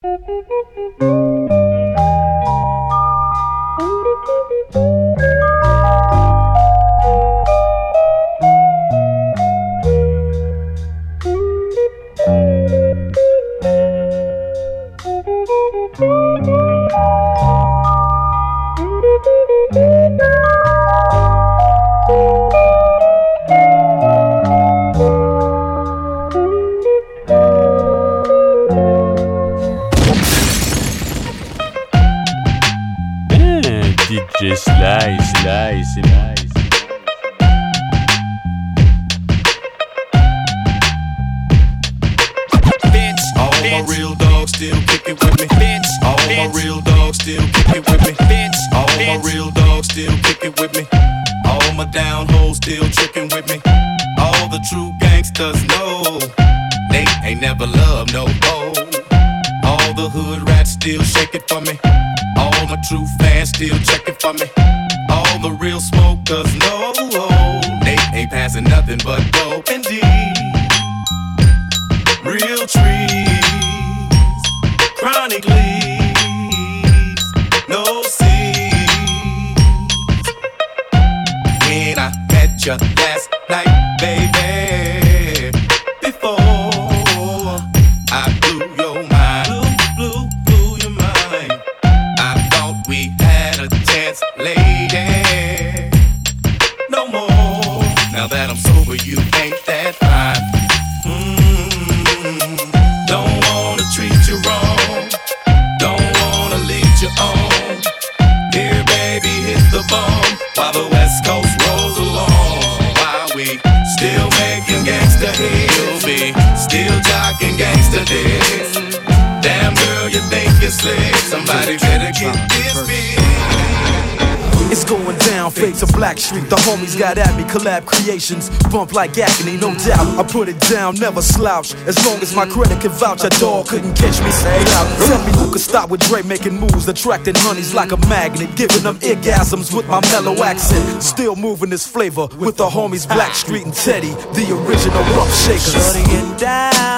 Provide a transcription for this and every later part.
DJ Sly, Sly, Sly. Bitch, all my real dogs still kick it with me. Bitch, all my real dogs still kick it with me. Bitch, all my real dogs still kick it with me. All my down hoes still tricking with me. All the true gangsters know they ain't never loved no hoe. All the hood rats still shake it for me. All my true fans still check it for me. All the real smokers know oh, they ain't passing nothing but dope indeed real trees, chronic leaves, no seeds. When I met you last night, jocking gangsta dicks. Damn girl, you think you're slick? Somebody better get this big. It's going down, fade to Blackstreet. The homies got at me, collab creations. Bump like agony, no doubt. I put it down, never slouch. As long as my credit can vouch, a dog couldn't catch me say out. Tell me who could stop with Dre making moves, attracting honeys like a magnet, giving them orgasms with my mellow accent. Still moving this flavor with the homies Blackstreet and Teddy, the original rough shakers. Shorty get down,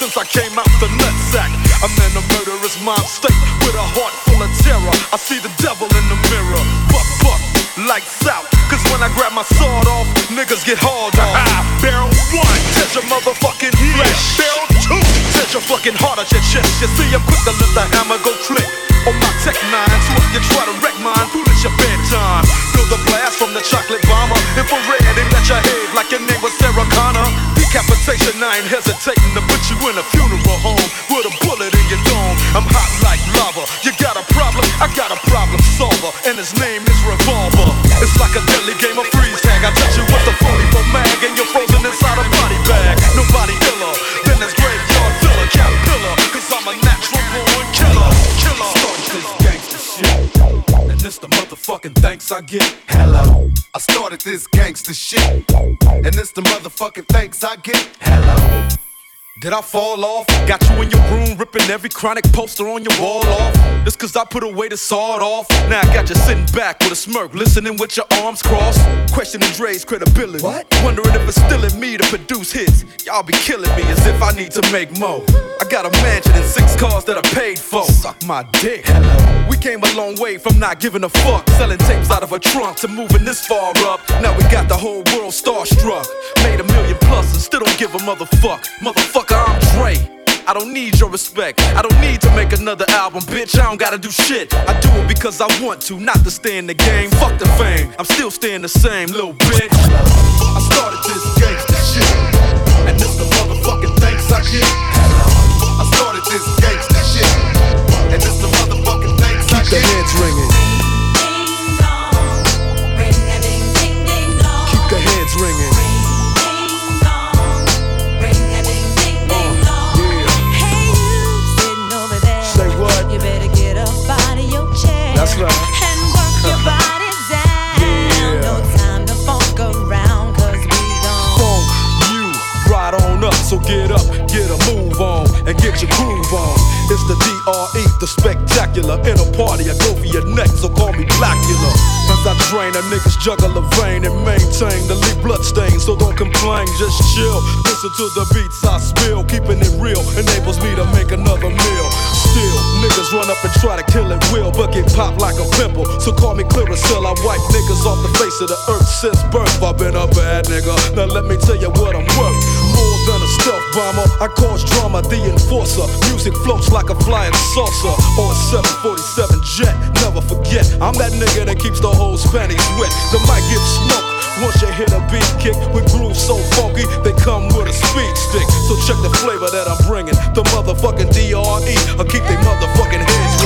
since I came out the nutsack. I'm in a murderous mind state with a heart full of terror. I see the devil in the mirror. Buck, buck, lights out. Cause when I grab my sword off, niggas get hauled off. Barrel one, touch your motherfucking flesh. Barrel two, touch your fucking heart at your chest. You see, I'm quick to let the hammer go click. On my tech nine, so if you try to wreck mine, fool, it's your bedtime. Feel the blast from the chocolate bomber. Infrared, they let your head like your name was Sarah Connor. Decapitation, I ain't hesitating motherfucking thanks I get. Hello. I started this gangster shit. And it's the motherfucking thanks I get. Hello. Did I fall off? Got you in your room ripping every chronic poster on your wall off. Just cause I put away the sawed off. Now I got you sitting back with a smirk, listening with your arms crossed. Questioning Dre's credibility. What? Wondering if it's still in me to produce hits. Y'all be killing me as if I need to make more. I got a mansion and six cars that I paid for. Suck my dick. Hello. We came a long way from not giving a fuck. Selling tapes out of a trunk to moving this far up. Now we got the whole world starstruck. Made a million plus and still don't give a motherfuck. Motherfucker I'm Dre. I don't need your respect. I don't need to make another album, bitch. I don't gotta do shit. I do it because I want to, not to stay in the game. Fuck the fame. I'm still staying the same, little bitch. I started this gangsta shit, and this the motherfucking thanks I get. I started this gangsta shit, and this the motherfucking thanks I Keep the heads ringing. Keep the heads ringing. Right. And work your body down. Yeah. No time to funk around, cause we don't. Funk you right on up. So get up, get a move on, and get your groove on. It's the DRE, the spectacular. In a party, I go for your neck, so call me Blackula. As I drain a nigga's jugular vein and maintain the lead blood stain, so don't complain, just chill. Listen to the beats I spill, keeping it real enables me to make another meal. Still, niggas run up and try to kill it will, but get popped like a pimple. So call me Clearasil, I wipe niggas off the face of the earth since birth. I've been a bad nigga. Now let me tell you what I'm worth. More than a stealth bomber, I cause drama, the enforcer. Music floats like a flying saucer or a 747 jet. Never forget, I'm that nigga that keeps the whole panties wet. The mic gives smoke. Once you hit a beat kick with grooves so funky, they come with a speed stick. So check the flavor that I'm bringing. The motherfucking DRE, I'll keep they motherfucking heads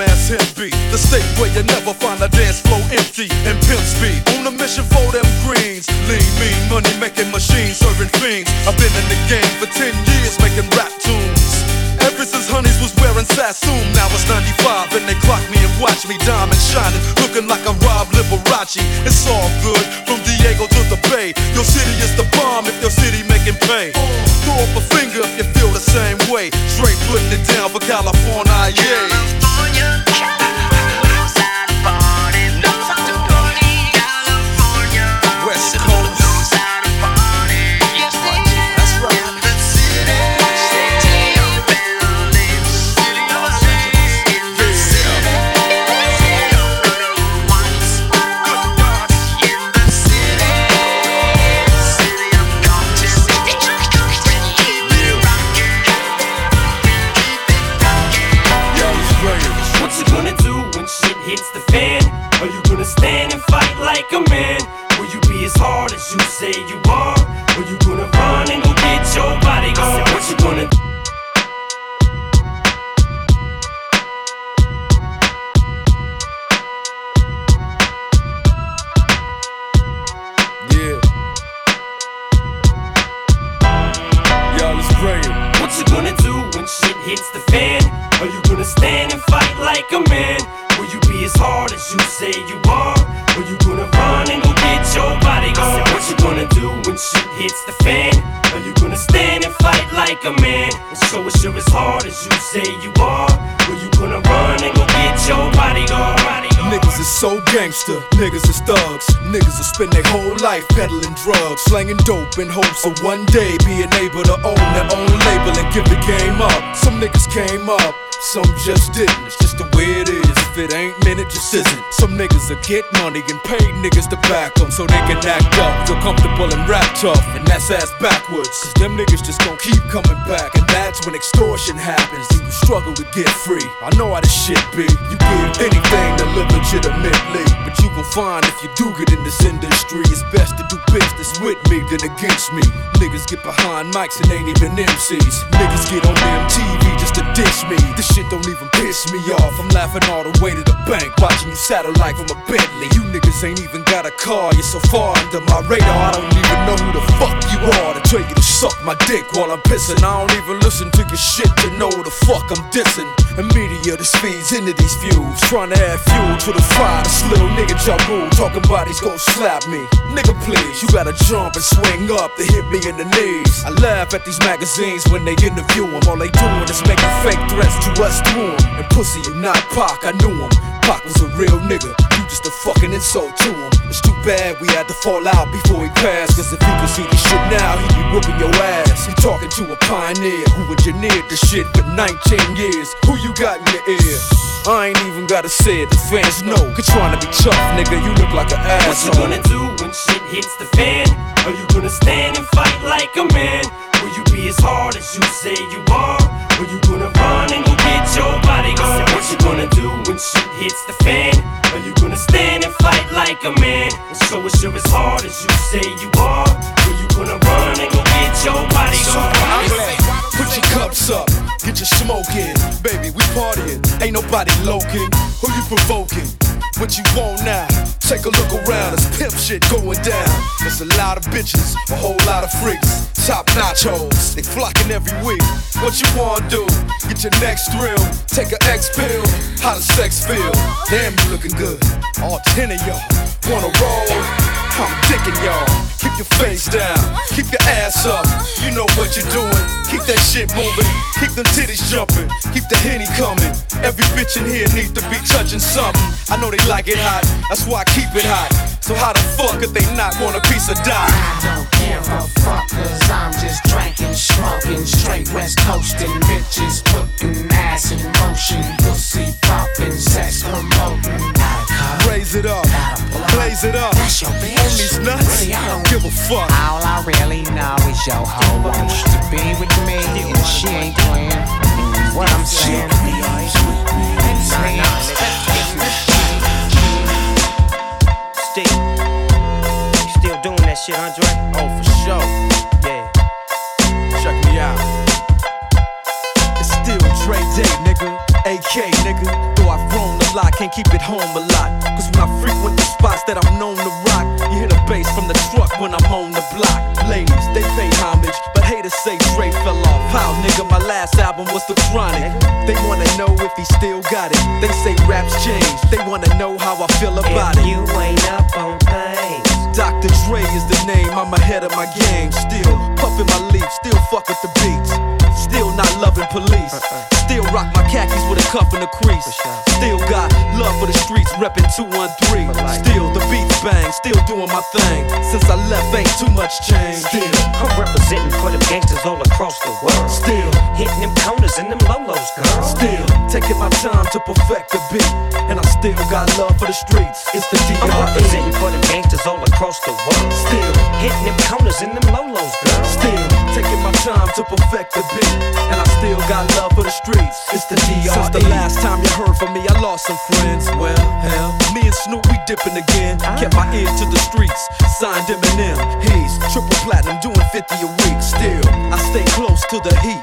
ass be. The state where you never find a dance floor empty and pimp speed. On a mission for them greens. Lean, mean, money making machines serving fiends. I've been in the game for 10 years making rap tunes. Ever since Honeys was wearing Sassoon, now it's 95 and they clock me and watch me diamond shining, looking like a Rob Liberace. It's all good from Diego to the Bay. Your city is the bomb if your city making pay. Throw up a finger if you feel the same way. Straight putting it down for California, yeah. Like a man? Will you be as hard as you say you are? Or you gonna run and go get your bodyguard? What you gonna do when shit hits the fan? Are you gonna stand and fight like a man? And show us you're as hard as you say you are? Or you gonna run and go get your bodyguard? bodyguard? Niggas Niggas is so gangster, niggas is thugs. Niggas will spend their whole life peddling drugs, slanging dope in hopes of one day being able to own their own label and give the game up. Some niggas came up. Some just didn't, it's just the way it is. If it ain't meant, it just isn't. Some niggas will get money and pay niggas to back them so they can act up, feel comfortable and rap tough. And that's ass backwards. Cause them niggas just gon' keep coming back. And that's when extortion happens and you struggle to get free. I know how this shit be. You give anything to live legitimately. But you gon' find if you do get in this industry, it's best to do business with me than against me. Niggas get behind mics and ain't even MCs. Niggas get on MTV just to dish me. This shit don't even piss me off. I'm laughing all the way to the bank, watching you satellite from a Bentley. You niggas ain't even got a car, you're so far under my radar. I don't even know who the fuck you are to tell you to suck my dick while I'm pissing. I don't even listen to your shit to know who the fuck I'm dissing. And media just feeds into these views, trying to add fuel to the fire. This little nigga Ja Rule, talking about he's gonna slap me. Nigga, please, you gotta jump and swing up to hit me in the knees. I laugh at these magazines when they interview them. All they doing is making fake threats to us through. And pussy, you not Pac, I knew him. Pac was a real nigga, you just a fucking insult to him. It's too bad we had to fall out before he passed. Cause if you could see this shit now, he'd be whooping your ass. He talking to a pioneer who engineered the shit for 19 years. Who you got in your ear? I ain't even gotta say it, the fans know. You're trying to be tough, nigga, you look like an asshole. What you gonna do when shit hits the fan? Are you gonna stand and fight like a man? Will you be as hard as you say you are? Or you gonna run and your bodyguard? What you gonna do when shit hits the fan? Are you gonna stand and fight like a man? And show us you're as hard as you say you are? Or you gonna run and go get your body bodyguard? Put your cups up, get your smoke in. Baby, we partying, ain't nobody loking. Who you provoking? What you want now? Take a look around, it's pimp shit going down. There's a lot of bitches, a whole lot of freaks. Top notch hoes, they flocking every week. What you wanna do? Get your next thrill, take a X pill. How does sex feel? Damn, you looking good. All ten of y'all wanna roll. I'm dicking y'all. Keep your face down, keep your ass up. You know what you're doing. Keep that shit moving, keep them titties jumping, keep the henny coming. Every bitch in here needs to be touching something. I know they like it hot, that's why I keep it hot. So how the fuck could they not want a piece of die? I don't give a fuck, cause I'm just drinking, smoking, straight west coasting, bitches putting ass in motion, pussy popping, sex promoting. Raise it up, blaze it up. That's your bitch. On these nuts, Really, I don't- give a fuck. All I really know is your hoe bass from the truck when I'm on the block. Ladies, they pay homage, but haters say Dre fell off. How, nigga, my last album was The Chronic. They wanna know if he still got it. They say raps change, they wanna know how I feel about If it. you ain't up on things, Dr. Dre is the name, I'm ahead of my game. Still puffin' my leaf, still fuck with the beats. Still not loving police. Uh-uh. Still rock my khakis with a cuff and a crease. Still got love for the streets, reppin' 213. Still the beats bang, still doing my thing. Since I left, ain't too much change. Still, I'm representing for them gangsters all across the world. still, Hitting them corners and them lolos, girl. still taking my time to perfect the beat. And I still got love for the streets. It's the I'm DRE. representing for them gangsters all across the world. Still. Hitting them corners and them lolos, girl. Still taking my time to perfect the beat, and I still got love for the streets. It's the DRE. Since the last time you heard from me, I lost some friends. Well, hell, me and Snoop we dipping again. Ah. Kept my ear to the streets, signed Eminem. He's triple platinum, doing 50 a week. Still, I stay close to the heat.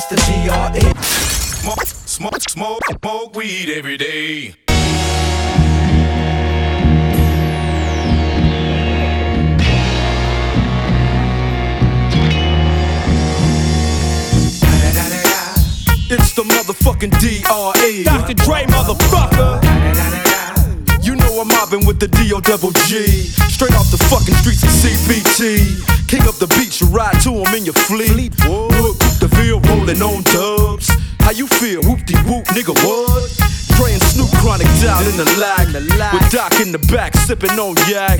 the smoke, smoke, smoke weed every day. It's the motherfucking DRE. Dr. Dre, motherfucker. You know I'm mobbing with the D.O. double G. Straight off the fucking streets of CPT. King up the beach, you ride to him in your fleet. Look, the field rolling on dubs. How you feel? Whoop de whoop, nigga, what? And Snoop chronic down in the lag. With Doc in the back, sipping on yak.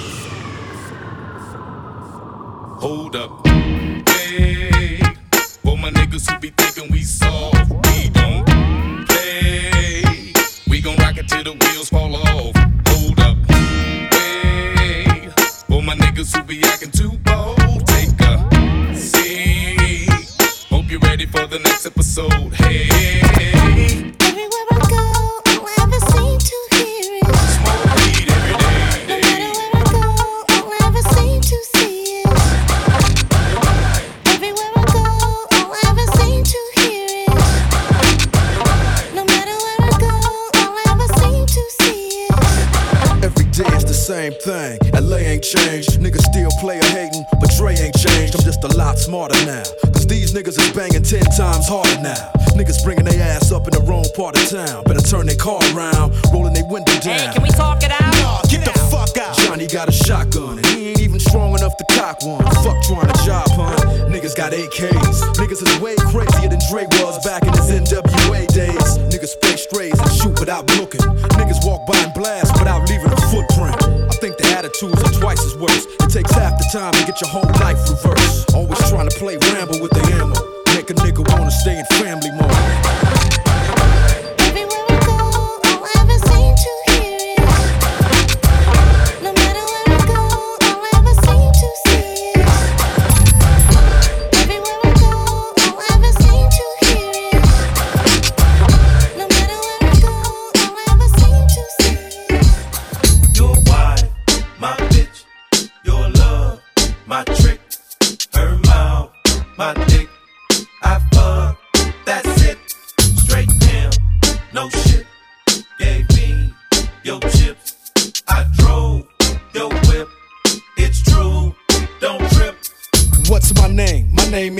Hold up. Hey, for my niggas who be thinking we soft, we don't play. We gon' rock it till the wheels fall off. A lot smarter now. Cause these niggas is banging ten times harder now. Niggas bringing their ass up in the wrong part of town. Better turn their car around, rolling their window down. Hey, can we talk it out? Get the fuck out. Johnny got a shotgun and he ain't even strong enough to cock one. Fuck trying to job, huh? Niggas got AKs. Niggas is way crazier than Dre was back in his NWA days. Niggas spray strays and shoot without looking. Niggas walk by and blast without leaving a footprint. I think attitudes are twice as worse. It takes half the time to get your whole life reversed. Always trying to play ramble with the ammo. Make a nigga wanna stay in family mode.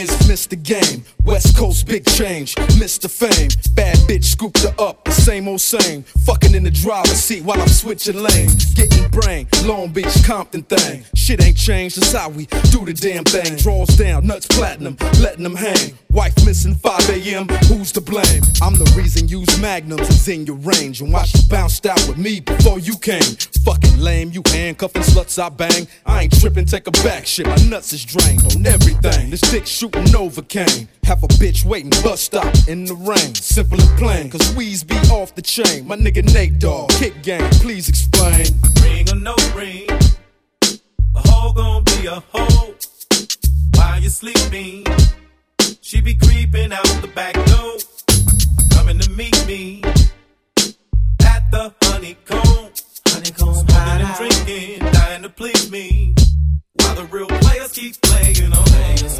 Is Mr. Game. West Coast big change, Mr. Fame. Bad bitch scooped her up, the same old same. Fucking in the driver's seat while I'm switching lanes. Getting brain, Long Beach, Compton thing. Shit ain't changed, that's how we do the damn thing. Draws down, nuts platinum, letting them hang. Wife missing 5 a.m., who's to blame? I'm the reason use magnums is in your range. And why she bounced out with me before you came? Fucking lame, you handcuffing sluts I bang. I ain't tripping, take a back shit, my nuts is drained on everything. This dick shooting Novocaine. Have a bitch waiting, bus stop in the rain. Simple and plain, cause we's be off the chain. My nigga Nate Dogg, kick game, please explain. Ring or no ring, a hoe gon' be a hoe. While you sleeping, she be creeping out the back door, coming to meet me at the honeycomb. Honeycomb smoking and drinking, dying to please me. While the real players keep playing on, players